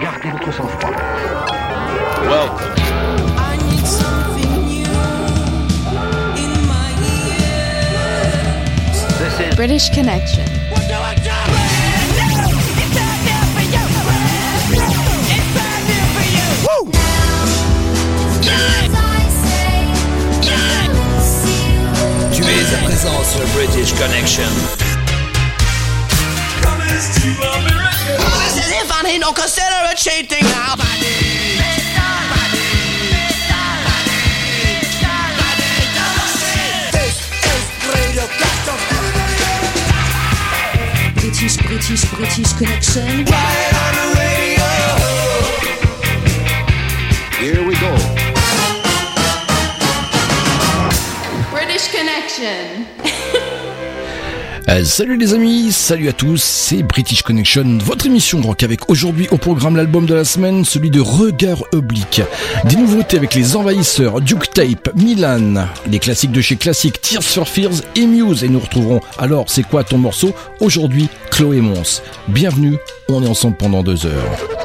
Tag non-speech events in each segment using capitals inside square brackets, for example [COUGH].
Gardez votre sang-froid. Welcome. I need something new in my ears. This is British Connection. Tu es à présent sur British Connection. This is if I need no consider it cheating now. British, British, British Connection. Here we go. British Connection. Euh, salut les amis, salut à tous, c'est British Connection, votre émission rock avec aujourd'hui au programme l'album de la semaine, celui de Regard Oblique. Des nouveautés avec les envahisseurs, Duke Tape, Milan, les classiques de chez Classic, Tears for Fears et Muse. Et nous retrouverons alors c'est quoi ton morceau? Aujourd'hui, Chloé Mons. Bienvenue, on est ensemble pendant deux heures.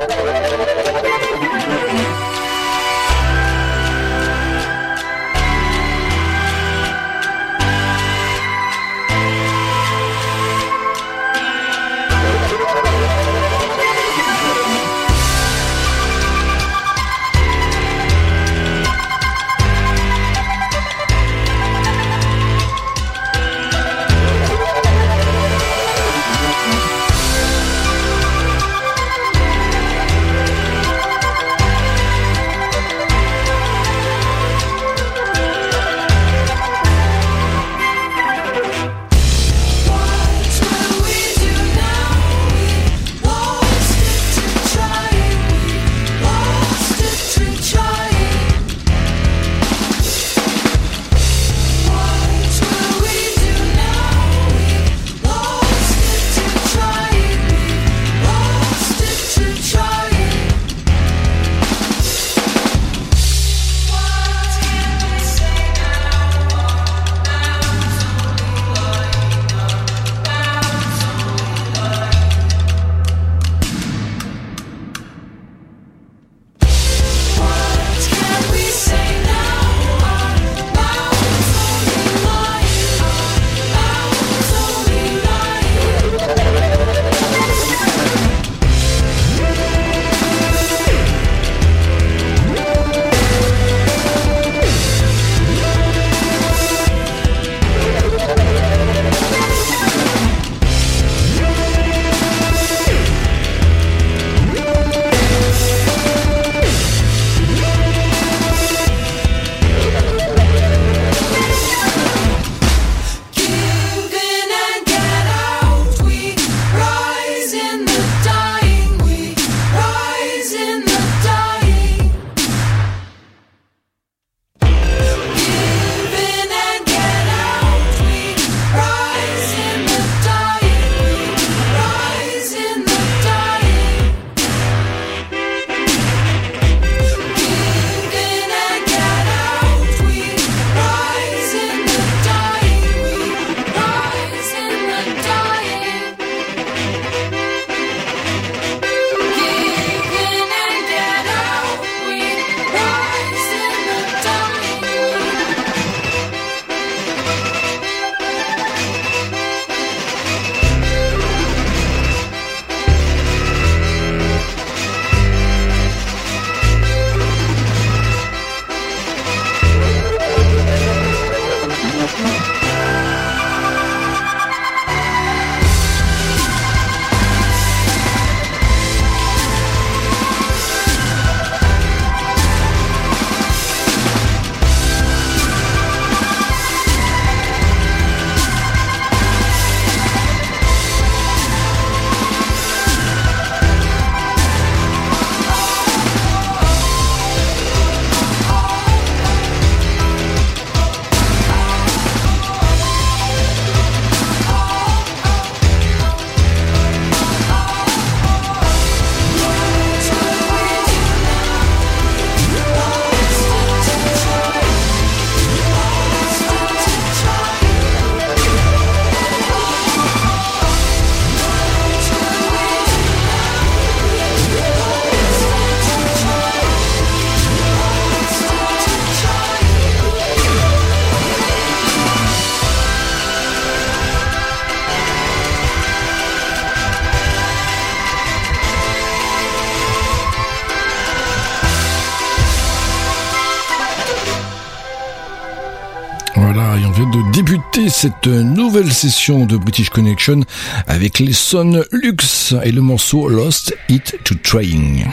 Cette nouvelle session de British Connection avec les Son Lux et le morceau Lost It to Trying.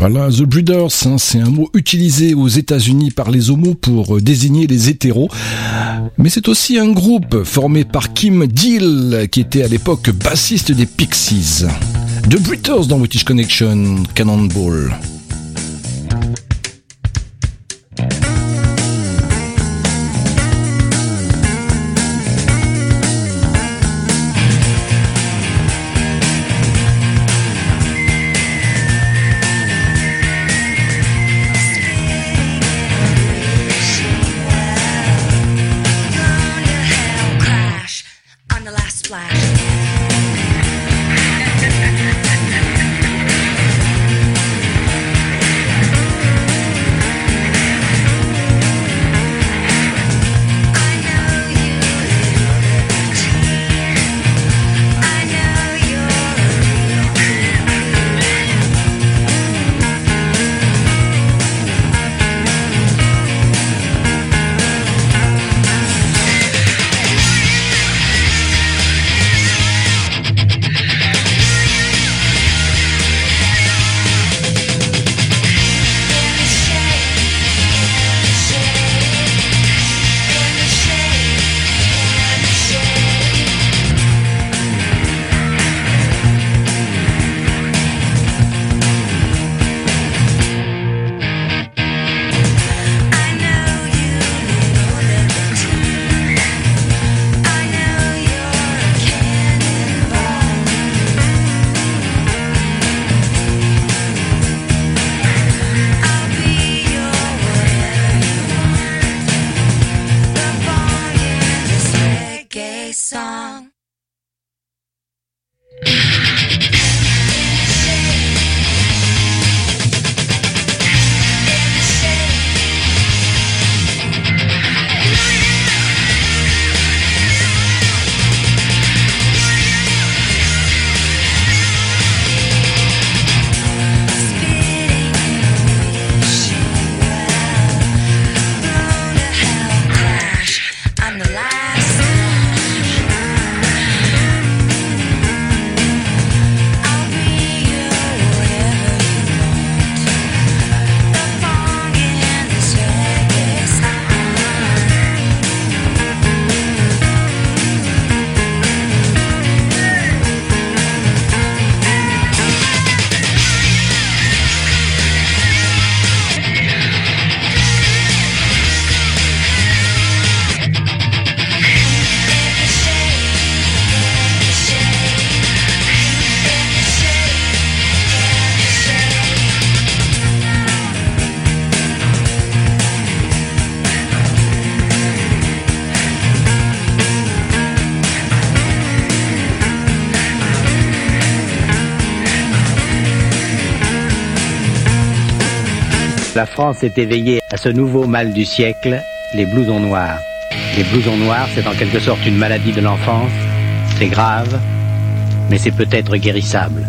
Voilà, The Breeders, hein, c'est un mot utilisé aux États-Unis par les homos pour euh, désigner les hétéros. Mais c'est aussi un groupe formé par Kim Deal, qui était à l'époque bassiste des Pixies. The Breeders dans British Connection, Cannonball. La France est éveillée à ce nouveau mal du siècle, les blousons noirs. Les blousons noirs, c'est en quelque sorte une maladie de l'enfance. C'est grave, mais c'est peut-être guérissable.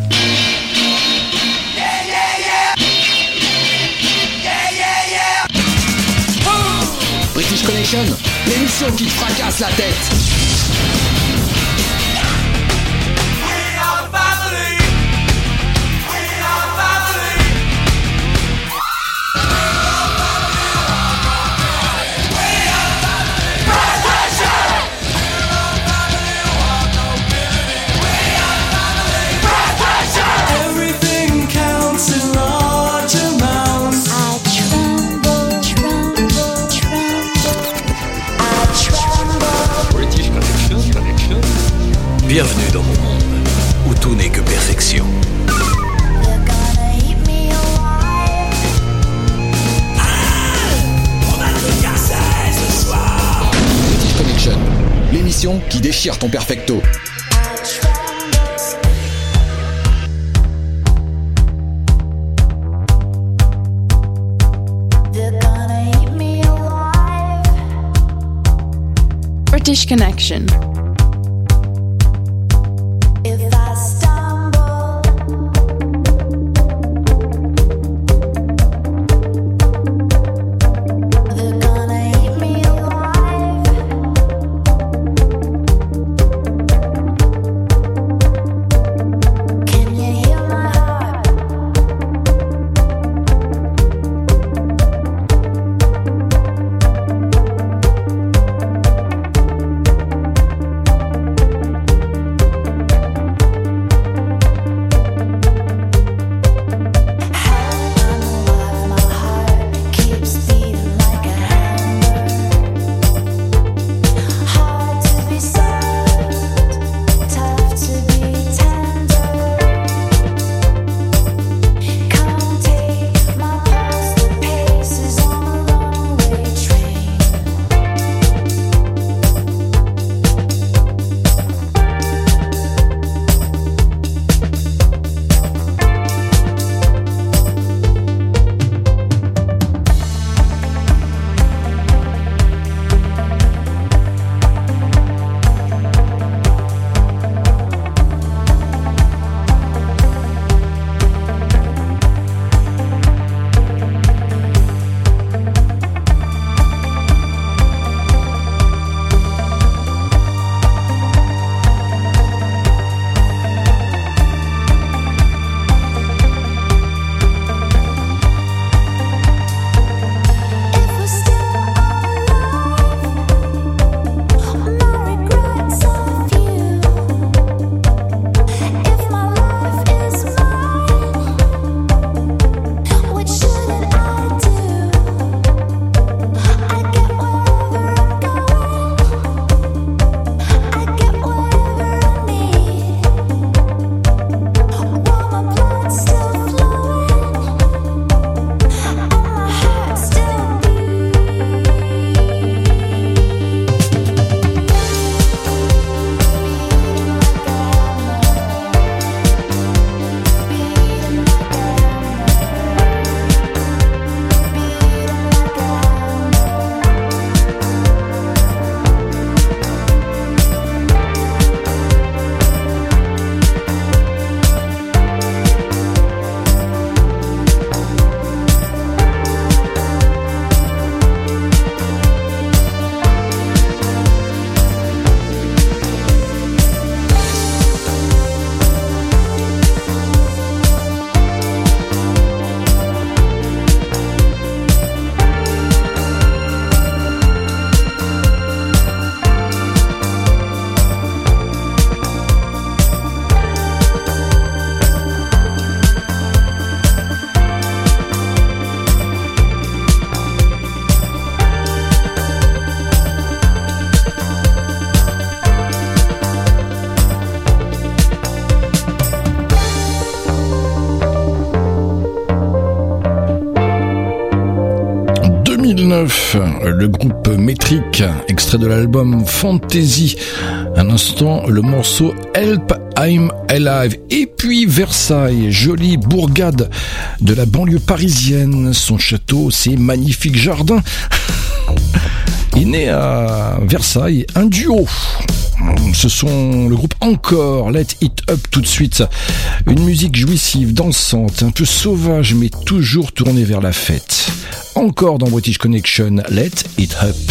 British Connection, l'émission qui te fracasse la tête. Déchire ton perfecto. British Connection. 2009, le groupe Métrique, extrait de l'album Fantasy. Un instant, le morceau Help I'm Alive. Et puis Versailles, jolie bourgade de la banlieue parisienne. Son château, ses magnifiques jardins. [LAUGHS] Il naît à Versailles un duo. Ce sont le groupe Encore, Let It Up tout de suite. Une musique jouissive, dansante, un peu sauvage, mais toujours tournée vers la fête. Encore dans British Connection, Let It Up.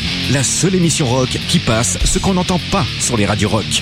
la seule émission rock qui passe ce qu'on n'entend pas sur les radios rock.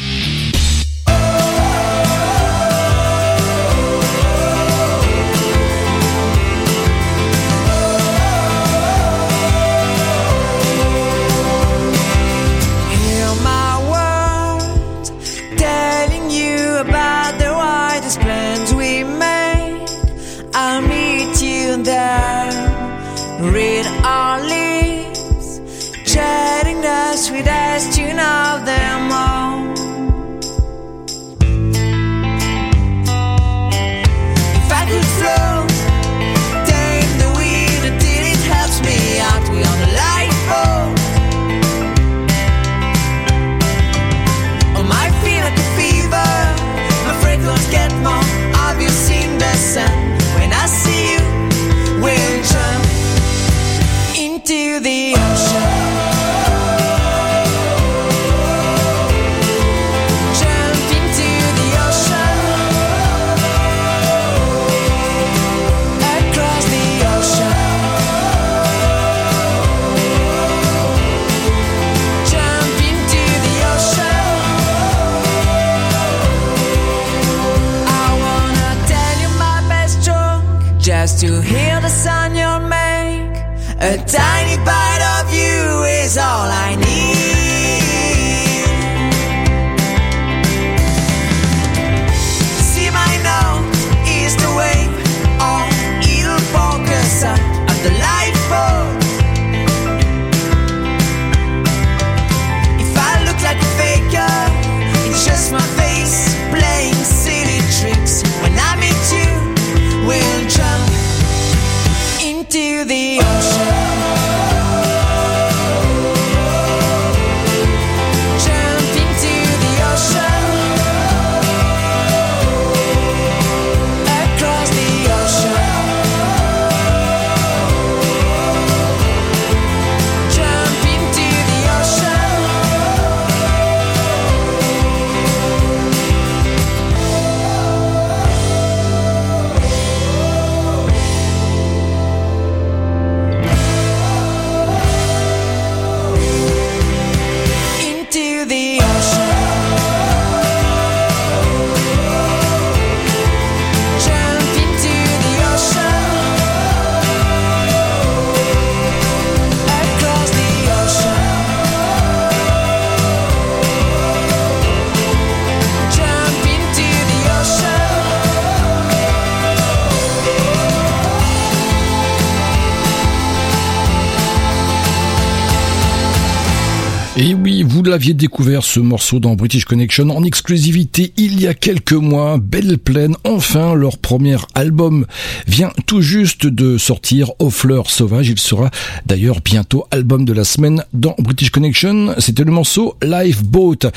l'aviez découvert ce morceau dans British Connection en exclusivité il y a quelques mois, Belle Plaine, enfin leur premier album vient tout juste de sortir aux fleurs sauvages. Il sera d'ailleurs bientôt album de la semaine dans British Connection. C'était le morceau Lifeboat.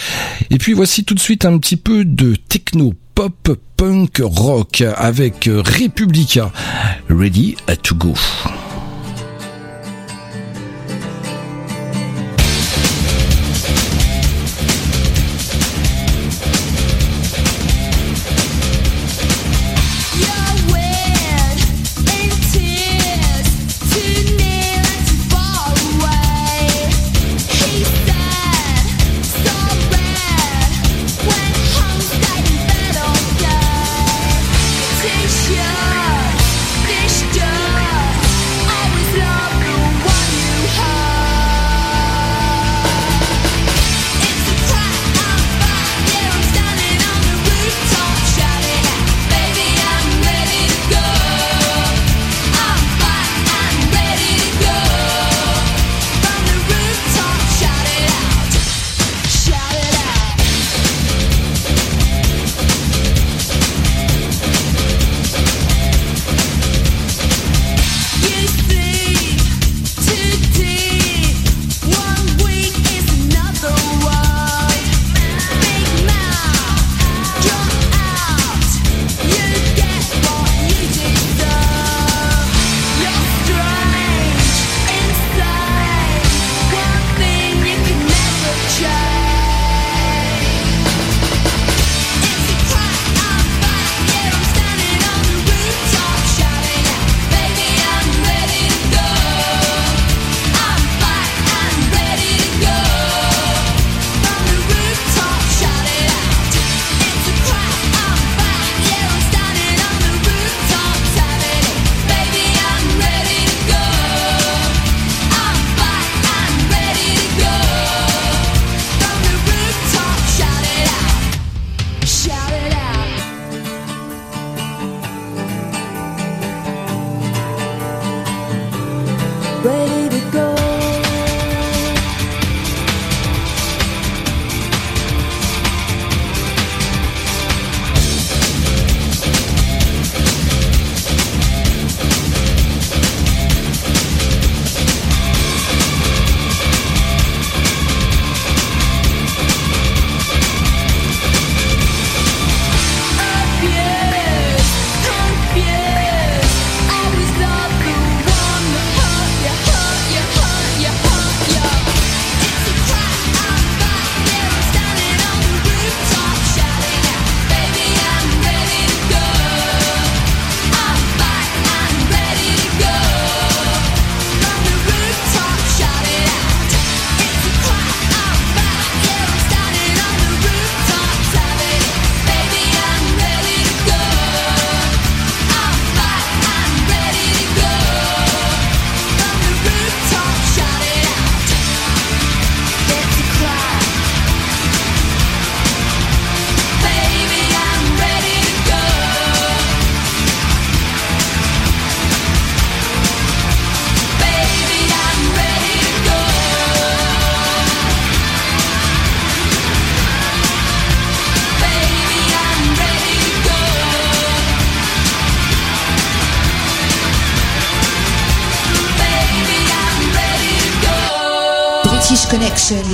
Et puis voici tout de suite un petit peu de techno pop punk rock avec euh, Republica. Ready to go.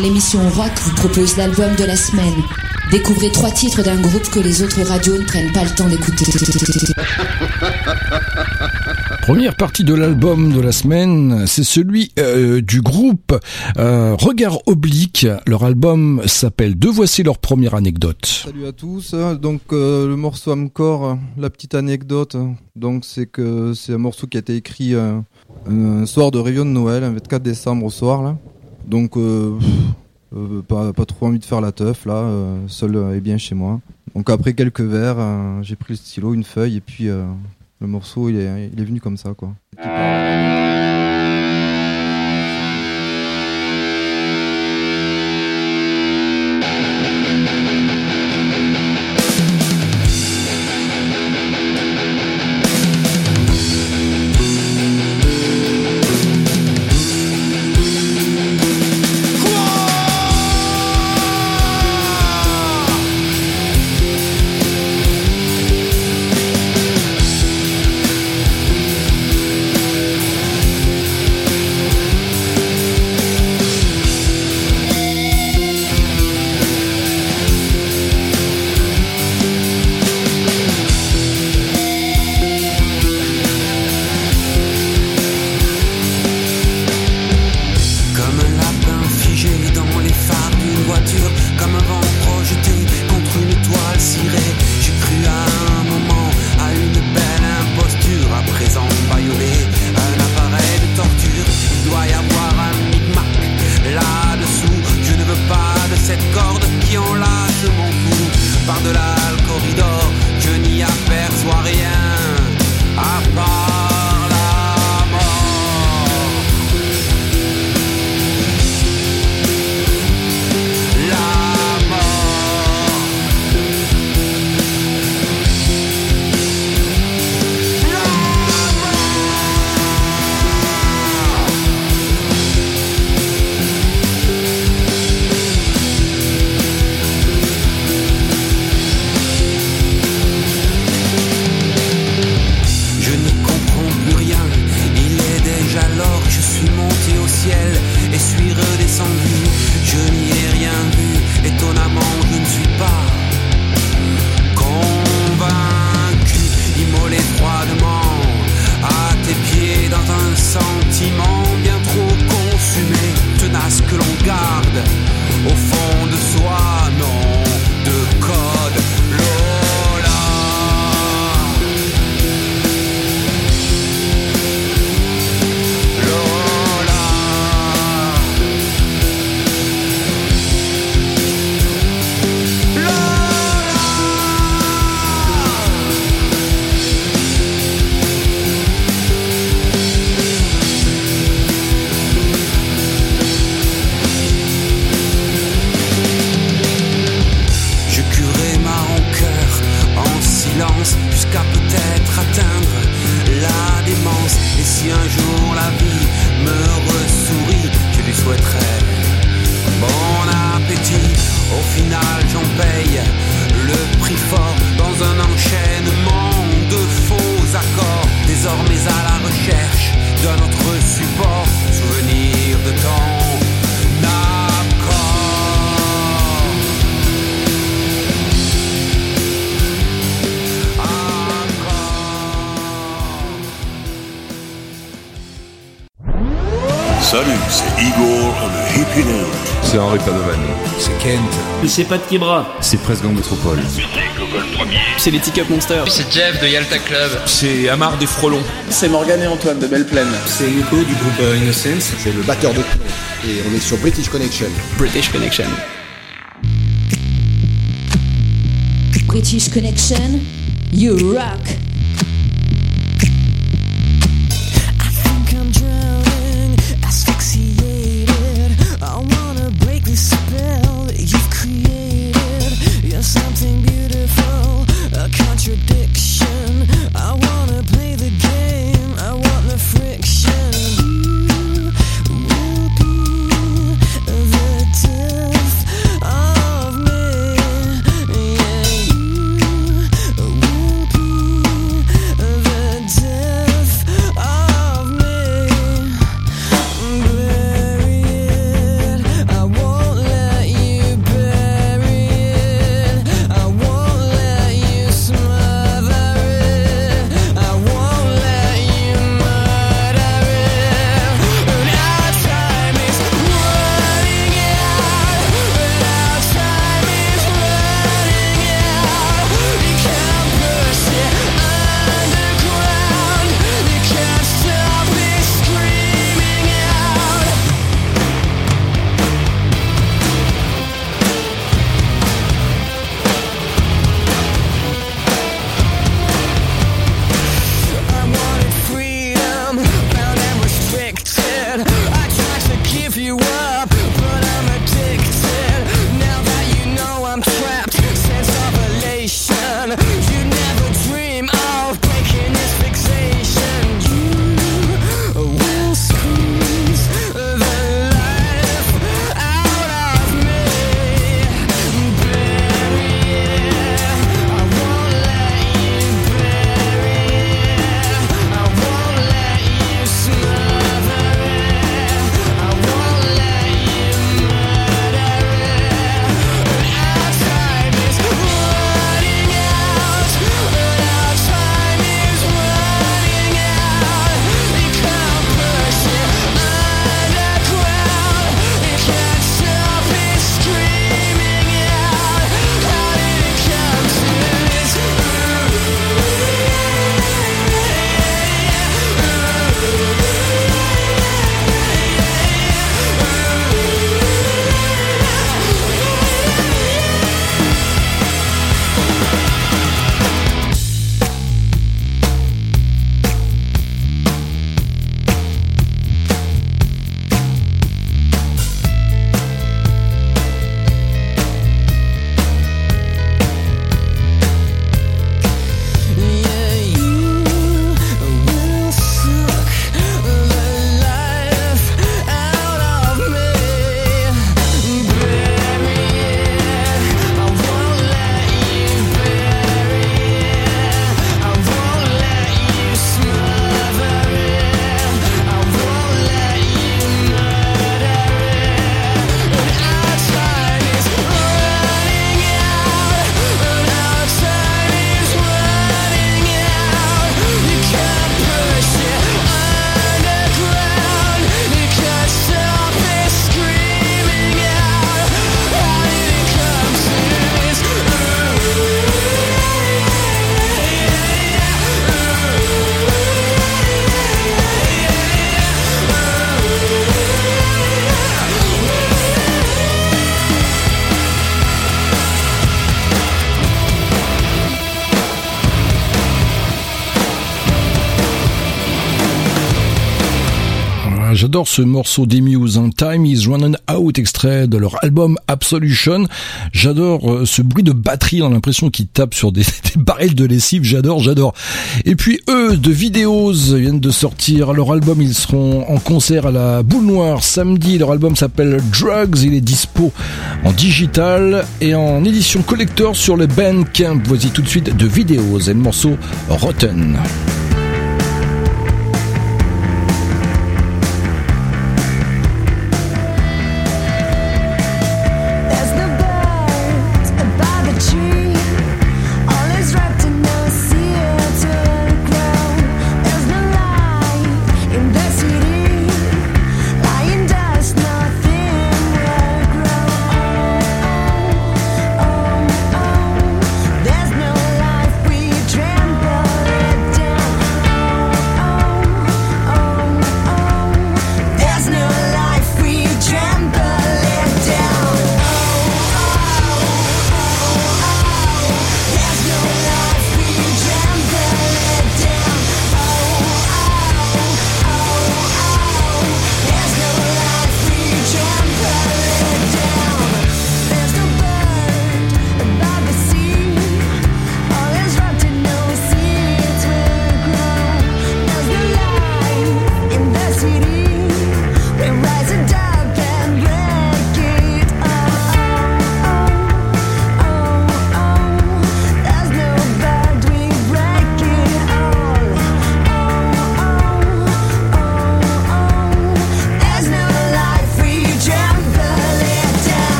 L'émission rock vous propose l'album de la semaine. Découvrez trois titres d'un groupe que les autres radios ne prennent pas le temps d'écouter. [LAUGHS] Première partie de l'album de la semaine, c'est celui euh, du groupe euh, Regard Oblique. Leur album s'appelle Deux voici leur première anecdote. Salut à tous. Donc euh, le morceau Amcor, la petite anecdote, donc c'est que c'est un morceau qui a été écrit euh, un soir de réveillon de Noël, un 24 décembre au soir là. Donc euh, euh, pas, trop envie de faire la teuf là, euh, seul et bien chez moi. Donc après quelques verres, j'ai pris le stylo, une feuille et puis le morceau il est, il est venu comme ça quoi. C'est Kent. C'est Pat Kibra. C'est Gang Métropole. C'est les Tick Up Monsters. C'est Jeff de Yalta Club. C'est Amar des Frelons. C'est Morgan et Antoine de Belle Plaine. C'est Nico du groupe euh, Innocence. C'est le batteur de plomb. Et on est sur British Connection. British Connection. British Connection, you rock. Ce morceau des Muse, hein. Time is Running Out, extrait de leur album Absolution. J'adore euh, ce bruit de batterie, on a l'impression qu'ils tapent sur [LAUGHS] des, barils de lessive. J'adore, j'adore. Et puis eux, de Videos, viennent de sortir leur album. Ils seront en concert à la Boule Noire samedi. Leur album s'appelle Drugs. Il est dispo en digital et en édition collector sur le Bandcamp. Voici tout de suite de Videos et le morceau Rotten.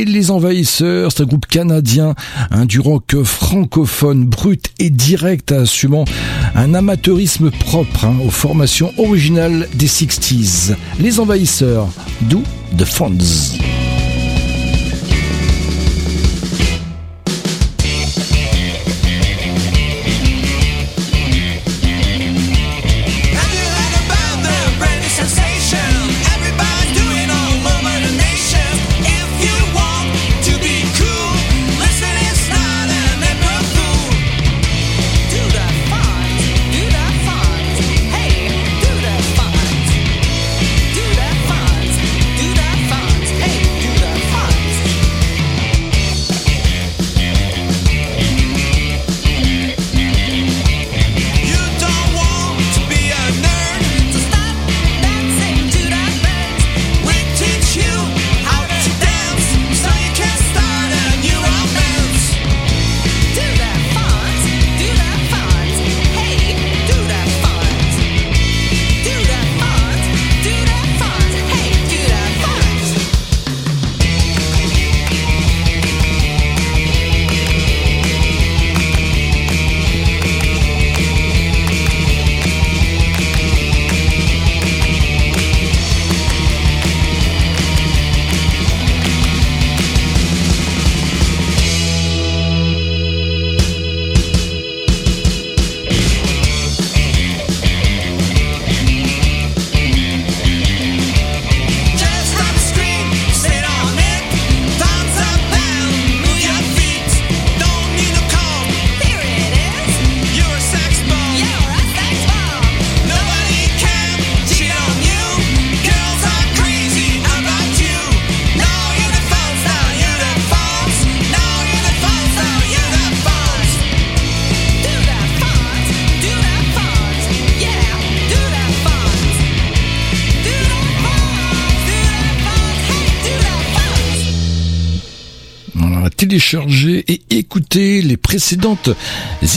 Et les envahisseurs, c'est un groupe canadien, un du rock francophone, brut et direct, assumant un amateurisme propre hein, aux formations originales des 60s. Les envahisseurs, d'où The Fonds. Télécharger et écouter les précédentes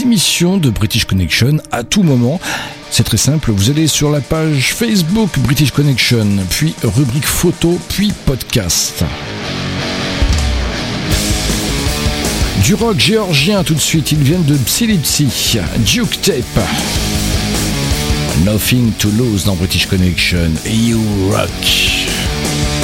émissions de British Connection à tout moment. C'est très simple, vous allez sur la page Facebook British Connection, puis rubrique photo, puis podcast. Du rock géorgien tout de suite, ils viennent de Psylipsy, Duke Tape. Nothing to lose dans British Connection, You Rock.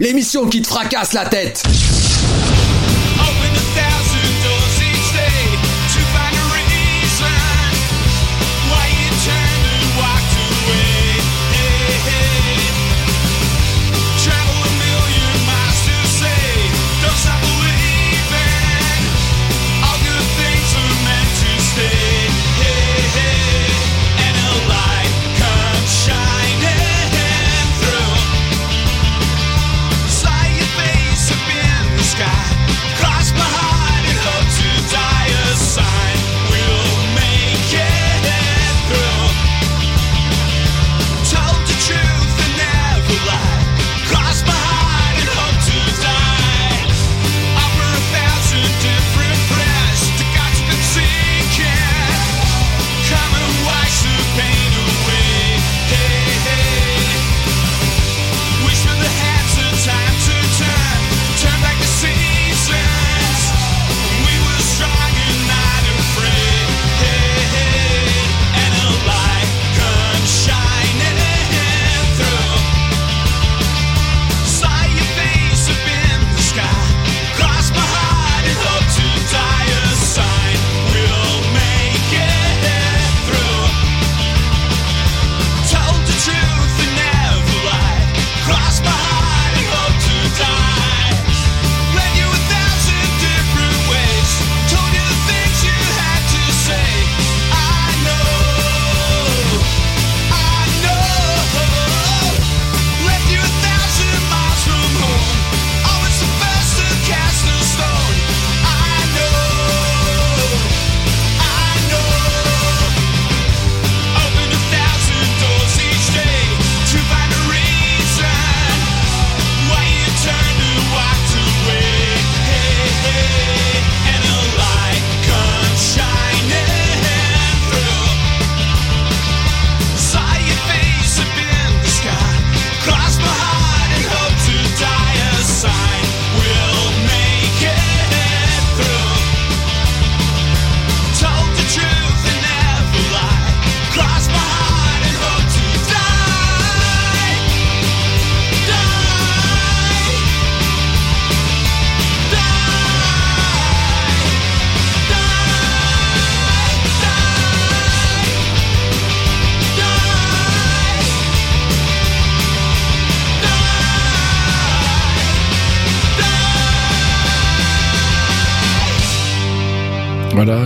L'émission qui te fracasse la tête.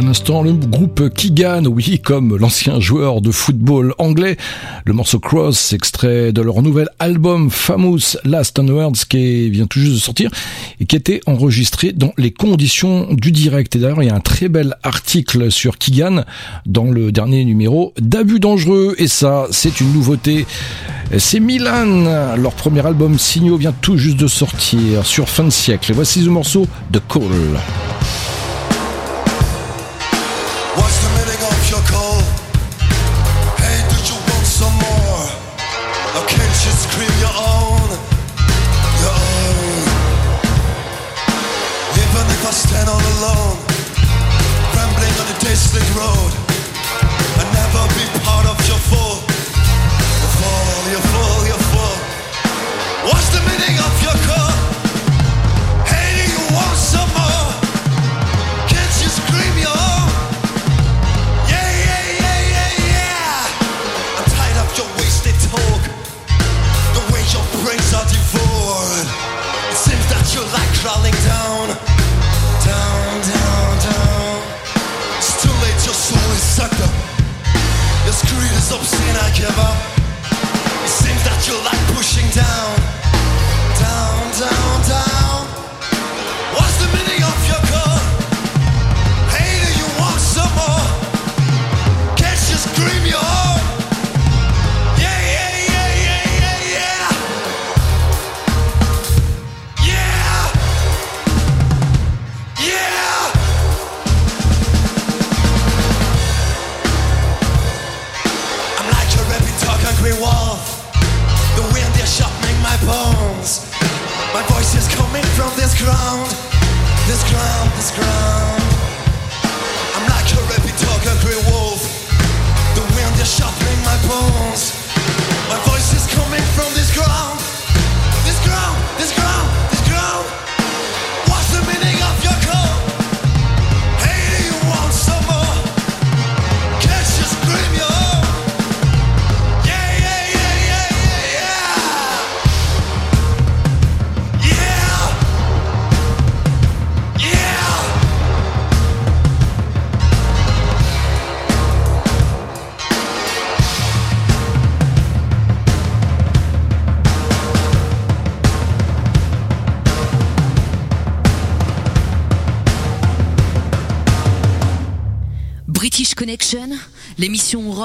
L'instant, le groupe Keegan, oui, comme l'ancien joueur de football anglais. Le morceau Cross, extrait de leur nouvel album Famous Last Words, qui vient tout juste de sortir et qui été enregistré dans les conditions du direct. Et d'ailleurs, il y a un très bel article sur Keegan dans le dernier numéro d'Abus Dangereux. Et ça, c'est une nouveauté. C'est Milan. Leur premier album Signaux vient tout juste de sortir sur fin de siècle. Et voici le morceau de Call. On the desolate road,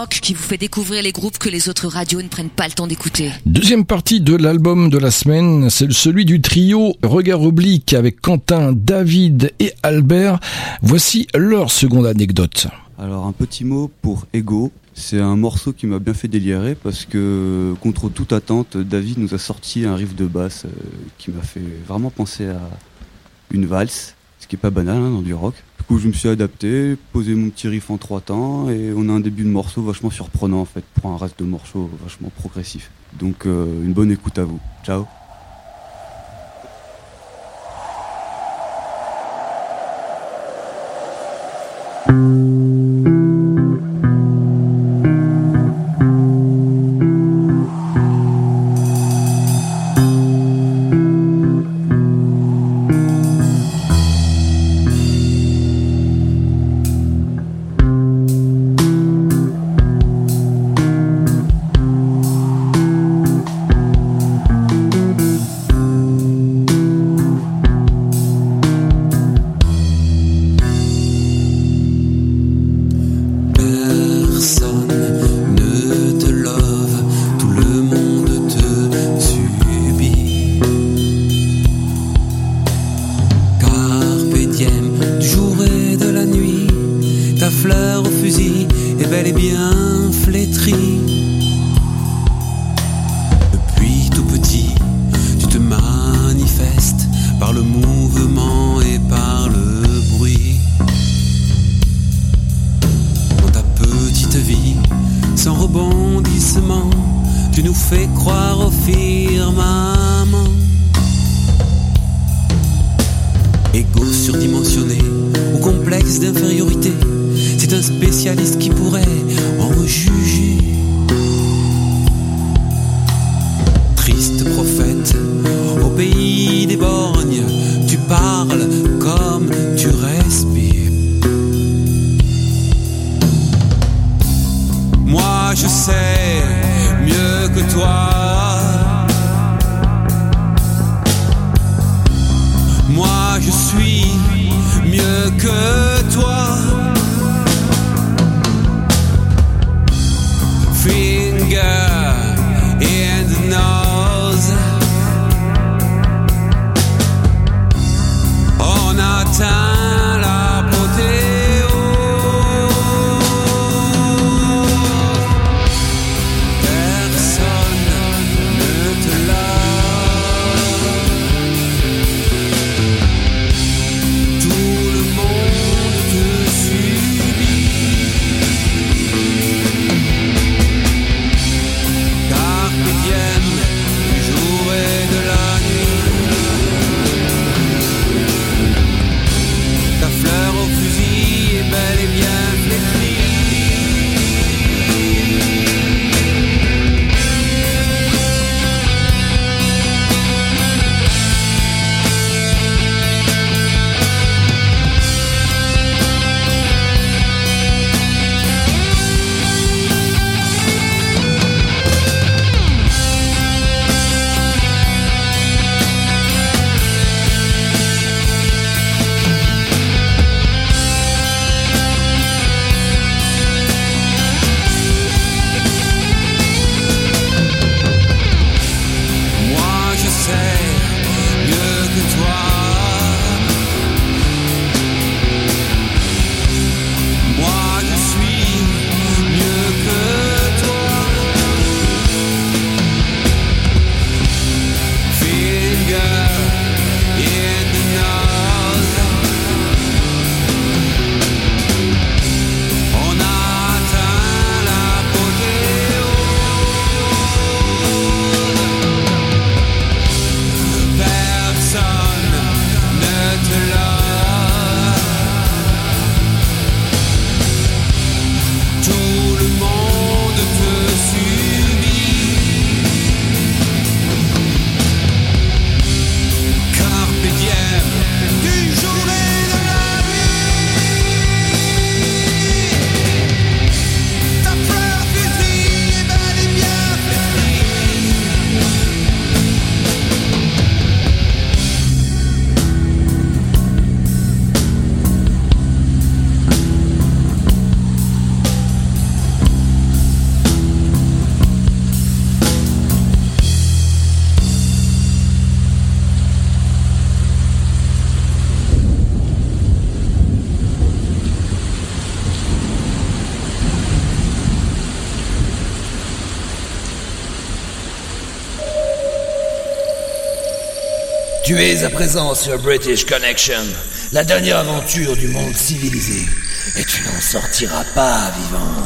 rock qui vous fait découvrir les groupes que les autres radios ne prennent pas le temps d'écouter. Deuxième partie de l'album de la semaine, c'est celui du trio Regard Oblique avec Quentin, David et Albert. Voici leur seconde anecdote. Alors un petit mot pour Ego. C'est un morceau qui m'a bien fait délirer parce que contre toute attente, David nous a sorti un riff de basse euh, qui m'a fait vraiment penser à une valse, ce qui est pas banal hein, dans du rock. Du coup, je me suis adapté, posé mon petit riff en trois temps et on a un début de morceau vachement surprenant en fait pour un reste de morceau vachement progressif. Donc euh, une bonne écoute à vous. Ciao. Sans rebondissement, tu nous fais croire au firmament. Égo surdimensionné ou complexe d'infériorité, c'est un spécialiste qui pourrait en juger. Triste prophète, au pays des borgnes, tu parles comme tu respires. je sais mieux que toi. Moi je suis mieux que toi. Finger in the nose. On a time. à présent sur British Connection, la dernière aventure du monde civilisé. Et tu n'en sortiras pas vivant.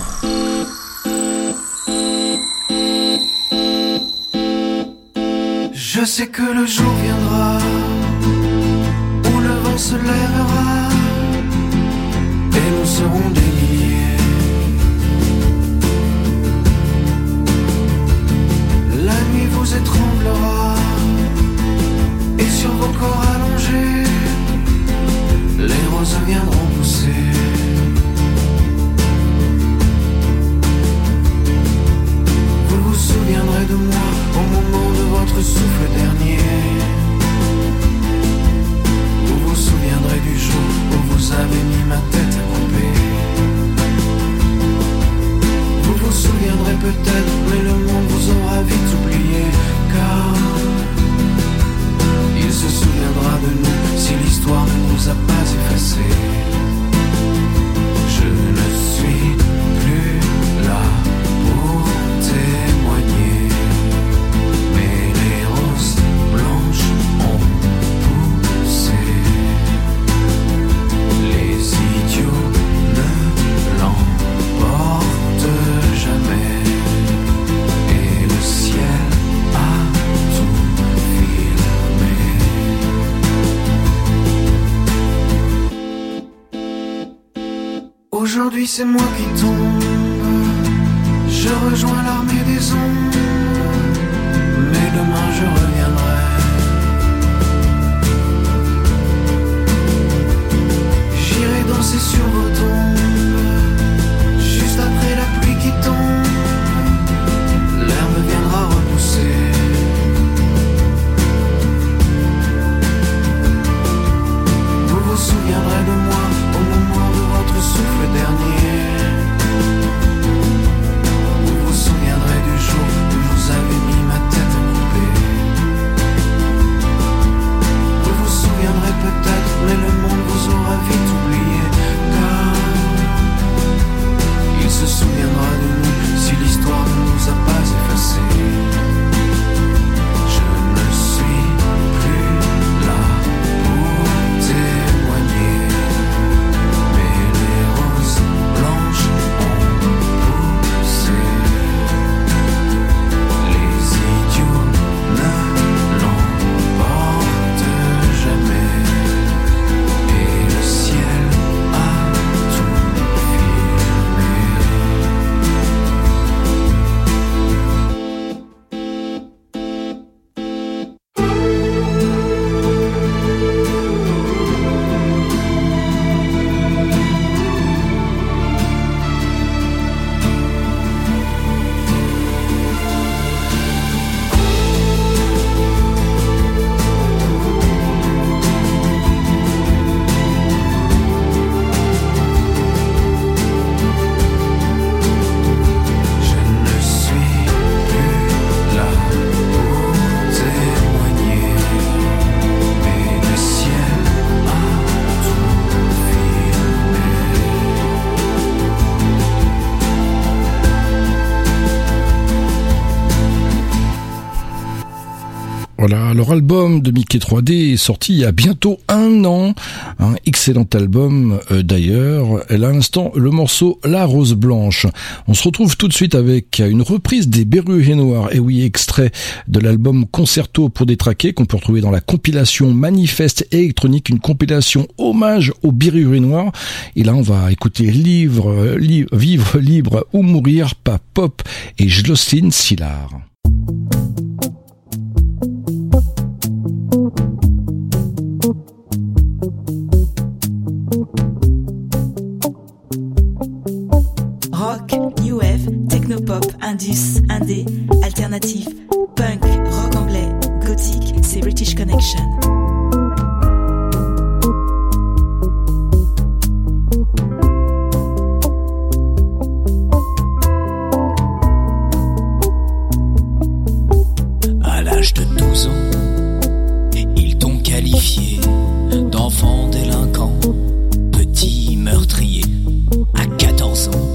Je sais que le jour viendra où le vent se lèvera et nous serons des reviendront. Leur album de Mickey 3D est sorti il y a bientôt un an. Un excellent album euh, d'ailleurs. À l'instant, le morceau La Rose Blanche. On se retrouve tout de suite avec une reprise des Berrues et Noirs. Et oui, extrait de l'album Concerto pour détraquer qu'on peut retrouver dans la compilation Manifeste électronique, une compilation hommage aux Berrues et Noirs. Et là, on va écouter Livre, Li- Vivre libre ou mourir, pas pop et Jocelyne Sillard. Rock, new wave, technopop, indus, indé, alternatif, punk, rock anglais, gothique, c'est British Connection. À l'âge de 12 ans, ils t'ont qualifié d'enfant délinquant, petit meurtrier. À 14 ans,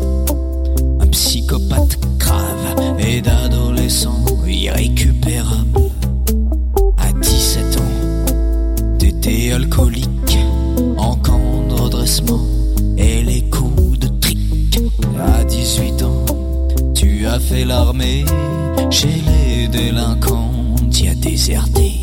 d'adolescent irrécupérable. À 17 ans, t'étais alcoolique, en camp de redressement et les coups de trick. À 18 ans, tu as fait l'armée chez les délinquants, t'y as déserté.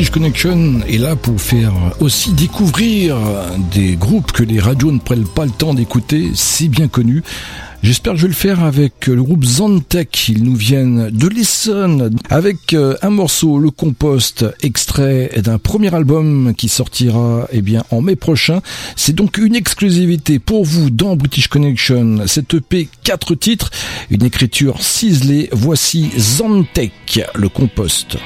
British Connection est là pour faire aussi découvrir des groupes que les radios ne prennent pas le temps d'écouter, c'est bien connu. J'espère que je vais le faire avec le groupe Zantec. Ils nous viennent de l'Essonne avec euh, un morceau, Le Compost, extrait d'un premier album qui sortira eh bien en mai prochain. C'est donc une exclusivité pour vous dans British Connection. Cette EP, quatre titres, une écriture ciselée. Voici Zantec, Le Compost.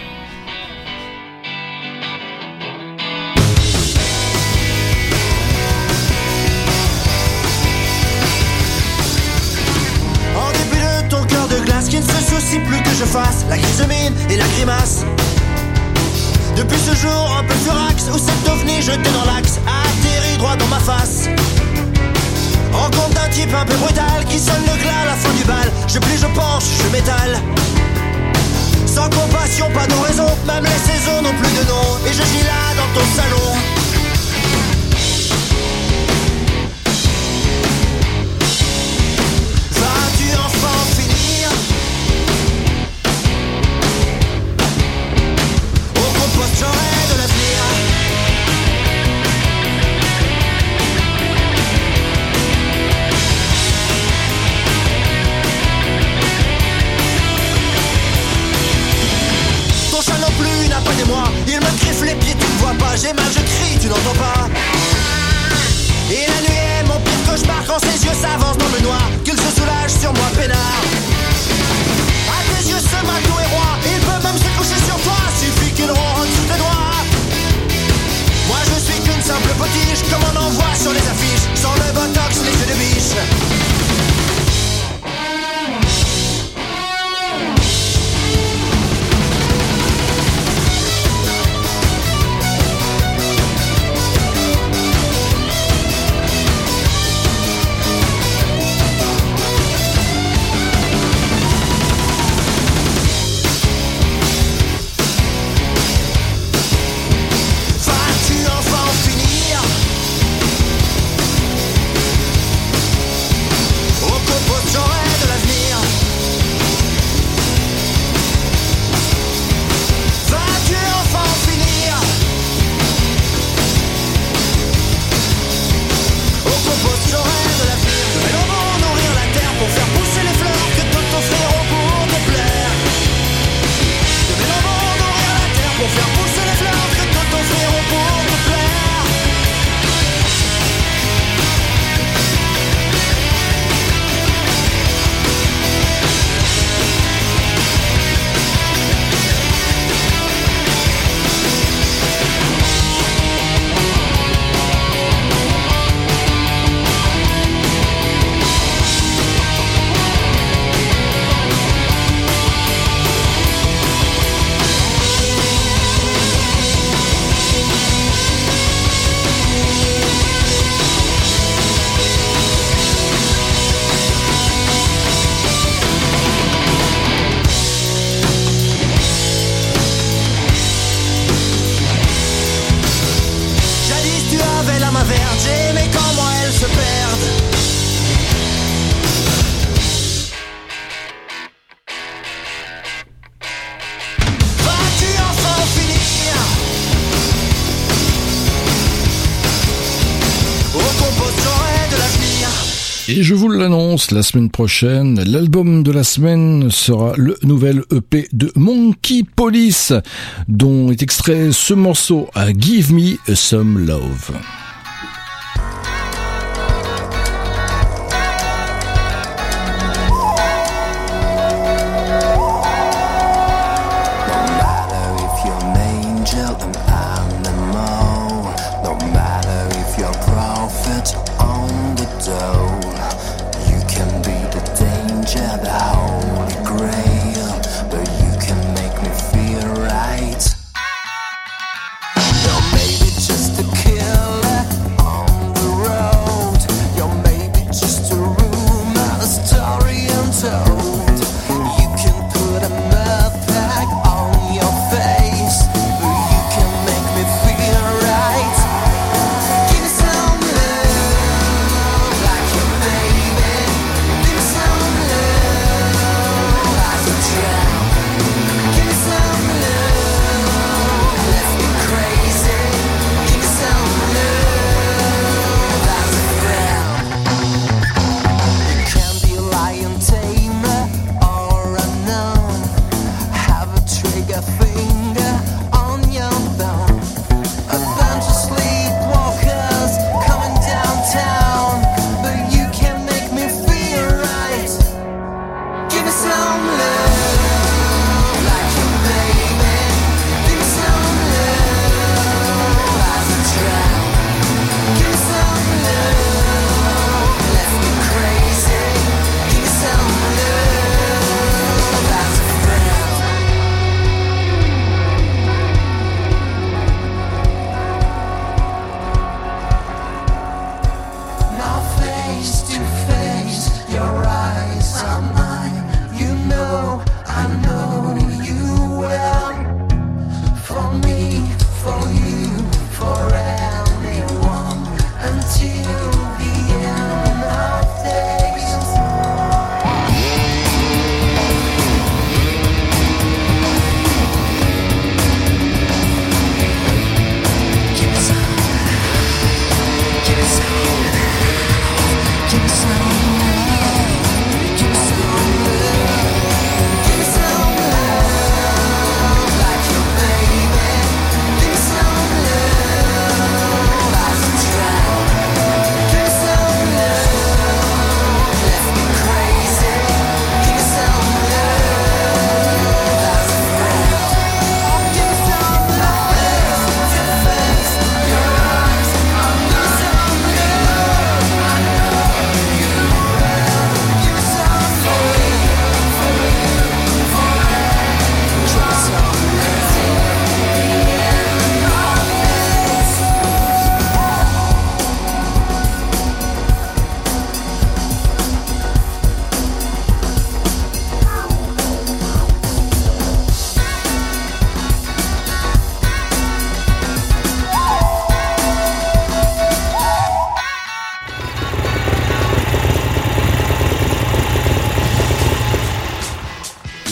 La crise mine et la grimace. Depuis ce jour un peu furax où cet ovni jeté dans l'axe a atterri droit dans ma face. Rencontre d'un type un peu brutal qui sonne le glas à la fin du bal. Je plie, je penche, je m'étale. Sans compassion, pas d'oraison, oiseaux n'ont plus de nom et je gis là dans ton salon. J'ai mal, je crie, tu n'entends pas. Et la nuit est mon pire cauchemar Quand ses yeux s'avancent dans le noir Qu'il se soulage sur moi, peinard. À tes yeux, ce matou est roi Il peut même se coucher sur toi Suffit qu'il ronronne sous tes doigts Moi je suis qu'une simple potiche Comme on en voit sur les affiches Sans le botox, les yeux de biche Et je vous l'annonce, la semaine prochaine, l'album de la semaine sera le nouvel EP de Monkey Police, dont est extrait ce morceau Give Me Some Love.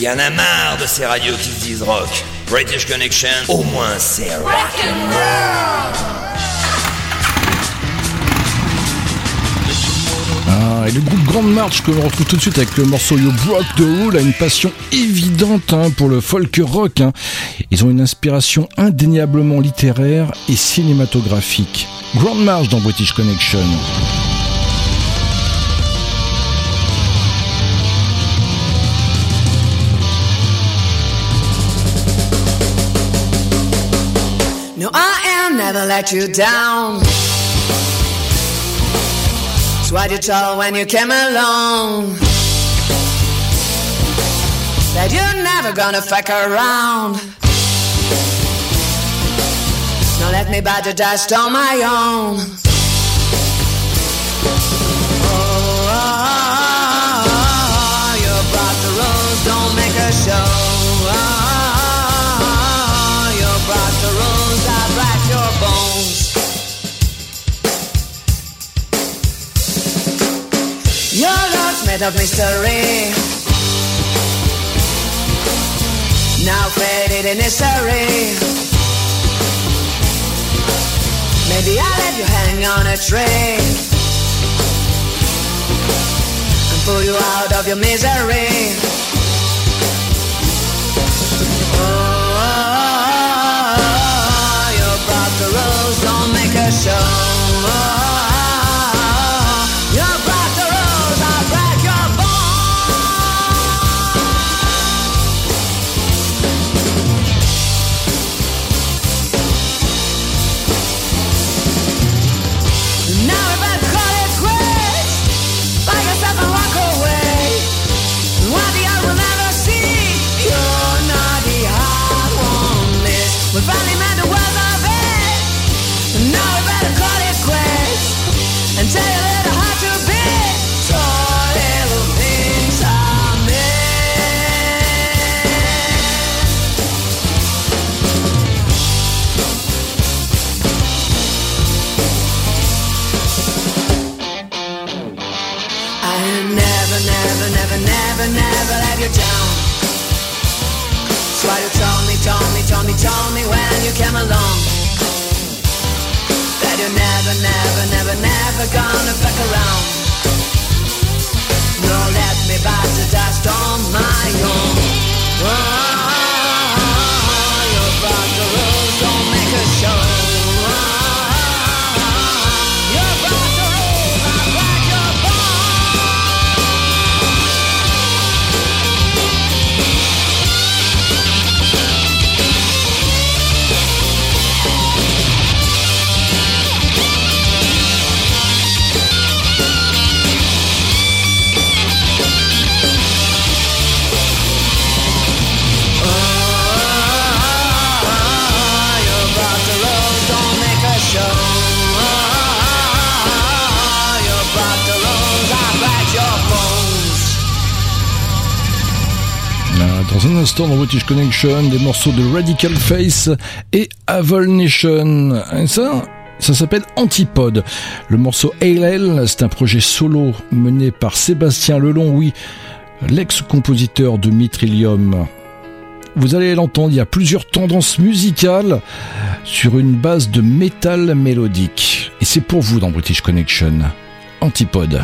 Il y en a marre de ces radios qui se disent rock. British Connection, au moins c'est rock. Ah, et le groupe Grande Marche que l'on retrouve tout de suite avec le morceau You Broke the Rule a une passion évidente hein, pour le folk rock. hein. Ils ont une inspiration indéniablement littéraire et cinématographique. Grande Marche dans British Connection. No, I am never let you down. It's what you told when you came along. That you're never gonna fuck around. Now let me buy the dust on my own. Made of mystery. Now faded in history. Maybe I'll let you hang on a tree and pull you out of your misery. Never, never, let you down. Why you told me, told me, told me, told me when you came along. That you're never, never, never, never gonna fuck around. No, let me bite the dust on my own. Oh, Dans un instant dans British Connection, des morceaux de Radical Face et Avol Nation. Et ça, ça s'appelle Antipode. Le morceau ALL, c'est un projet solo mené par Sébastien Lelon, oui, l'ex-compositeur de Mitrilium. Vous allez l'entendre, il y a plusieurs tendances musicales sur une base de métal mélodique. Et c'est pour vous dans British Connection. Antipode.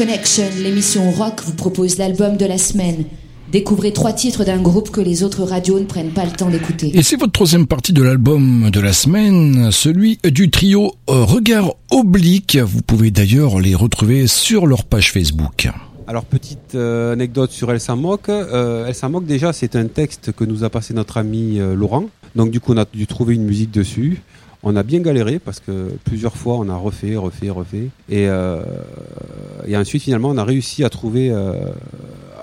Connection, l'émission rock, vous propose l'album de la semaine. Découvrez trois titres d'un groupe que les autres radios ne prennent pas le temps d'écouter. Et c'est votre troisième partie de l'album de la semaine, celui du trio euh, Regard Oblique. Vous pouvez d'ailleurs les retrouver sur leur page Facebook. Alors petite euh, anecdote sur Elle s'en moque. Euh, Elle s'en moque déjà, c'est un texte que nous a passé notre ami Laurent. Donc du coup on a dû trouver une musique dessus. On a bien galéré parce que plusieurs fois on a refait, refait, refait. Et, euh, ensuite finalement on a réussi euh,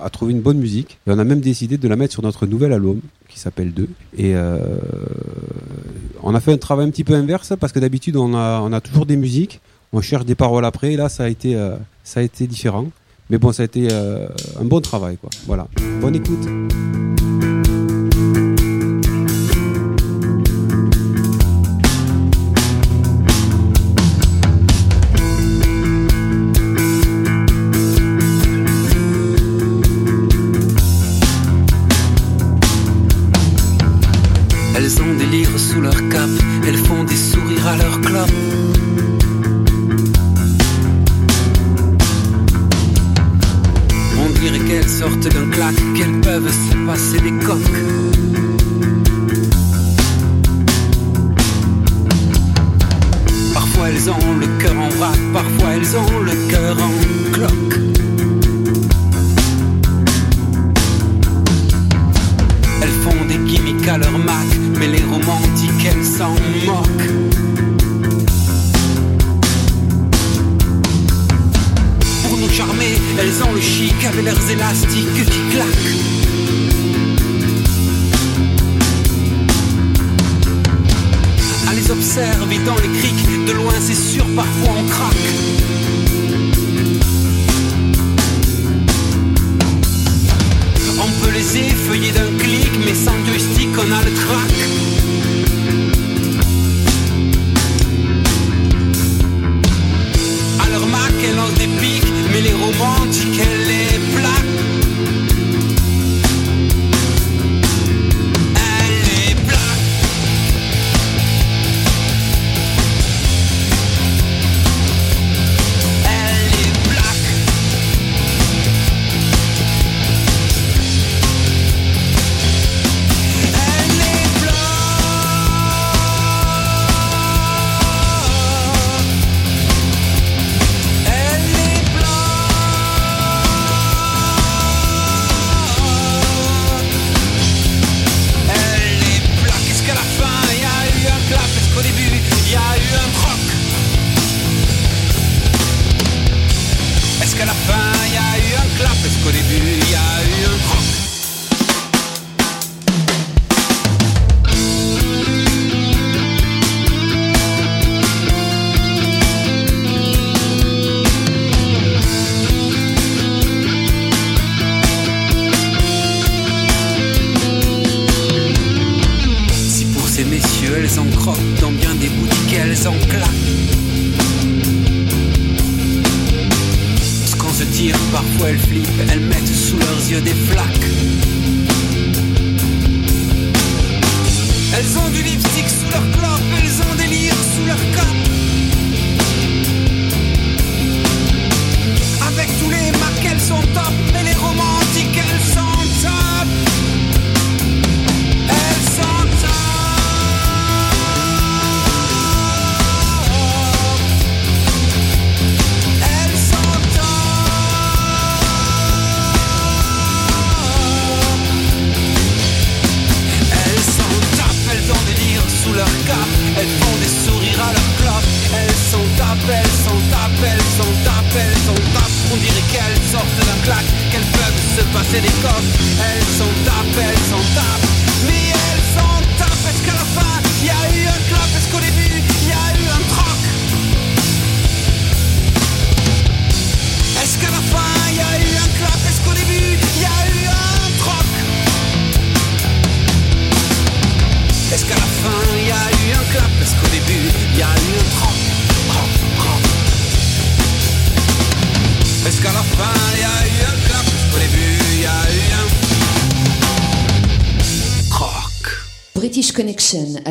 à trouver, une bonne musique. Et on a même décidé de la mettre sur notre nouvel album qui s'appelle 2. Et euh, on a fait un travail un petit peu inverse parce que d'habitude on a, toujours des musiques, on cherche des paroles après. Et là ça a été, ça a été différent. Mais bon, ça a été un bon travail. Quoi. Voilà. Bonne écoute.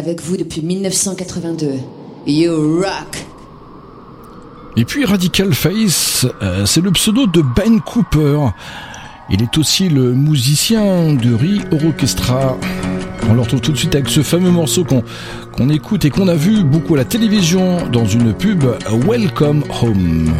avec vous depuis 1982. You rock! Et puis Radical Face, euh, c'est le pseudo de Ben Cooper. Il est aussi le musicien de Ri Orchestra. On le retrouve tout de suite avec ce fameux morceau qu'on écoute et qu'on a vu beaucoup à la télévision dans une pub Welcome Home.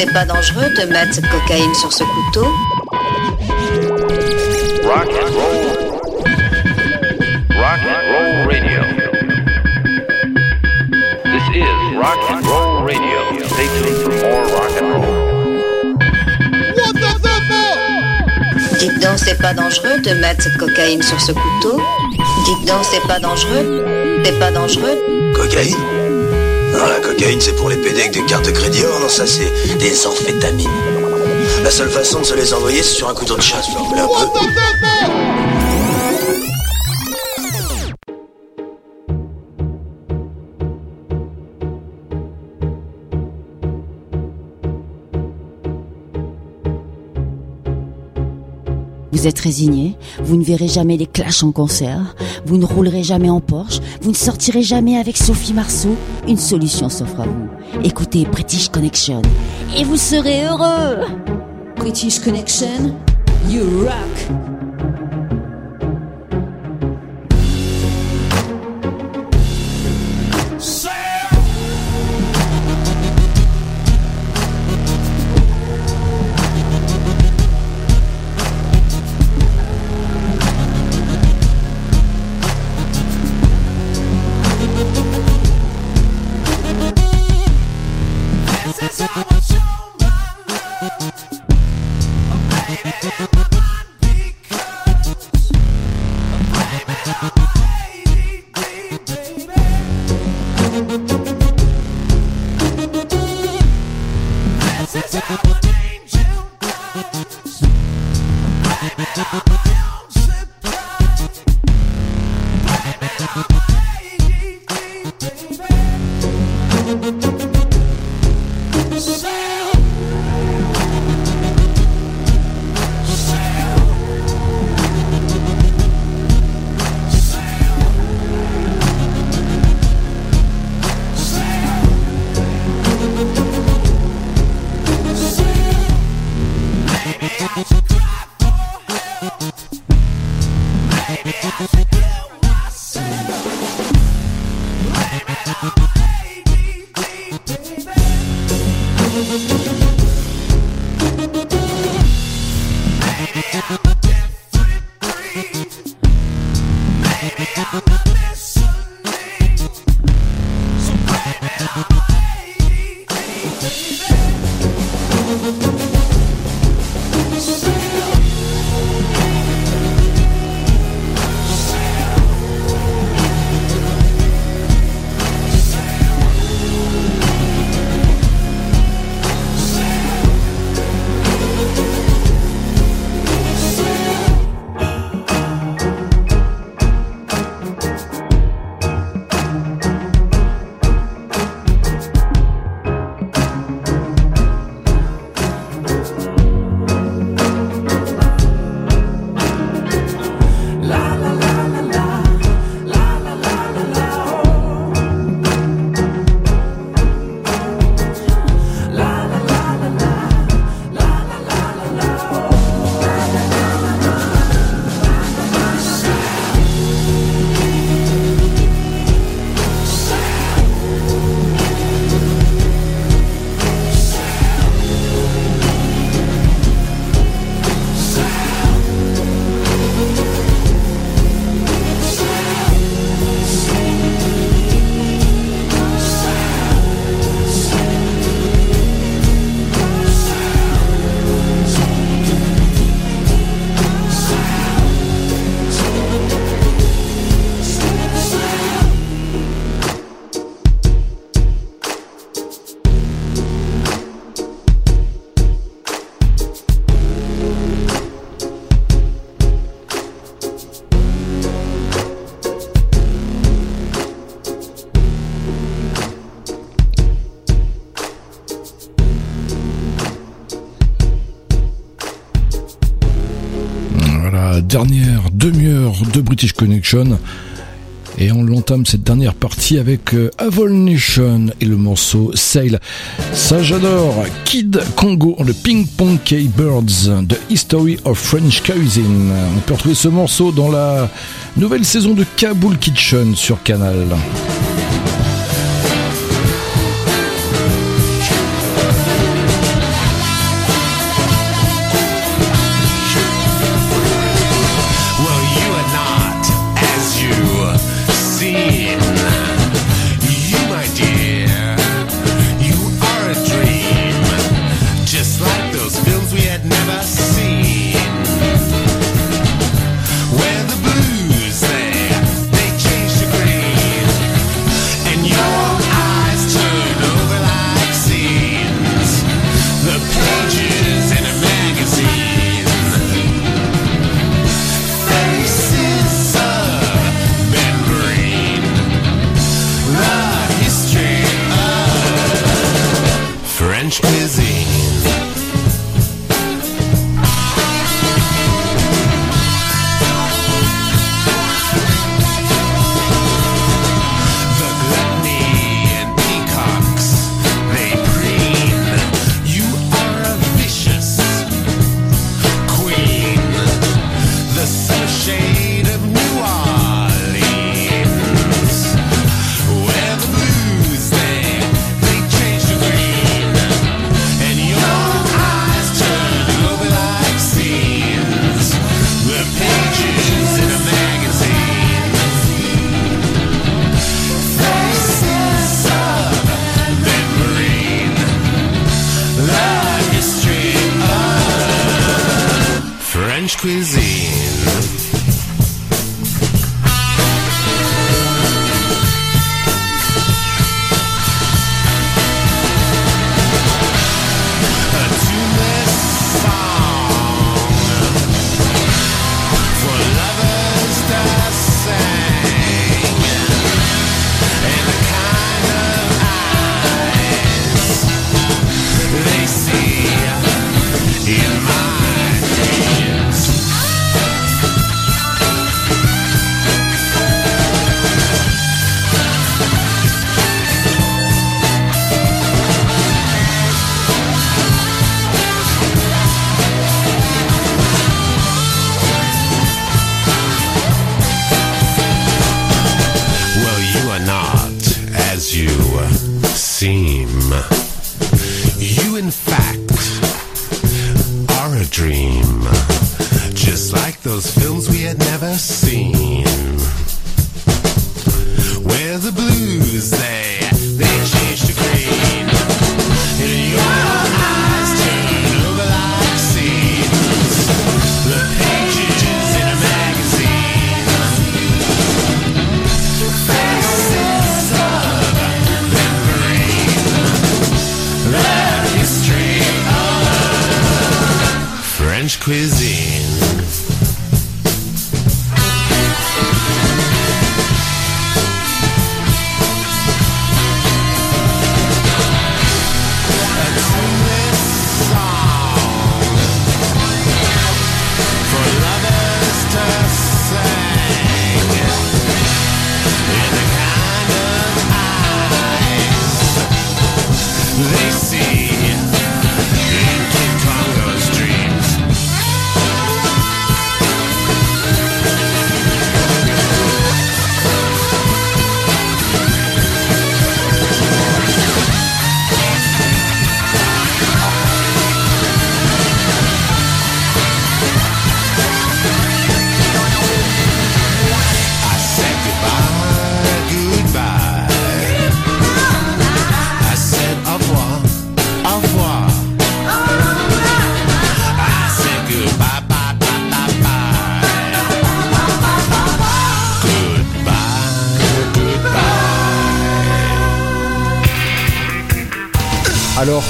C'est pas dangereux de mettre cette cocaïne sur ce couteau Rock and roll. Rock and roll radio. This is rock and roll radio. Stay tuned for more rock and roll. What the fuck? Dites donc, c'est pas dangereux de mettre cette cocaïne sur ce couteau Dites donc, c'est pas dangereux C'est pas dangereux Cocaïne? Non, la cocaïne, c'est pour les PD avec des cartes de crédit. Oh non, ça, c'est des amphétamines. La seule façon de se les envoyer, c'est sur un couteau de chasse. Vous un peu Vous êtes résigné, vous ne verrez jamais les Clash en concert, vous ne roulerez jamais en Porsche, vous ne sortirez jamais avec Sophie Marceau. Une solution s'offre à vous. Écoutez British Connection et vous serez heureux. British Connection, you rock. Dernière demi-heure de British Connection. Et on l'entame cette dernière partie avec euh, Avol Nation et le morceau Sail. Ça j'adore. Kid Congo, le Ping Pong K Birds, The History of French Cuisine. On peut retrouver ce morceau dans la nouvelle saison de Kaboul Kitchen sur Canal. Seem. You, in fact, are a dream. Just like those films we had never seen. Where the blues, they French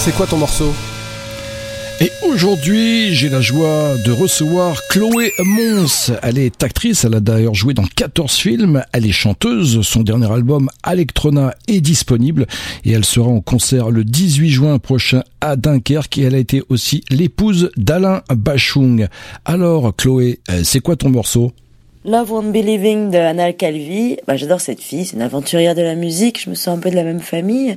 c'est quoi ton morceau? Et aujourd'hui, j'ai la joie de recevoir Chloé Mons. Elle est actrice, elle a d'ailleurs joué dans 14 films, elle est chanteuse, son dernier album Electrona est disponible. Et elle sera en concert le 18 juin prochain à Dunkerque. Et elle a été aussi l'épouse d'Alain Bachung. Alors Chloé, euh, c'est quoi ton morceau? Love Won't Be Living de Anna Calvi. Bah, j'adore cette fille, c'est une aventurière de la musique. Je me sens un peu de la même famille.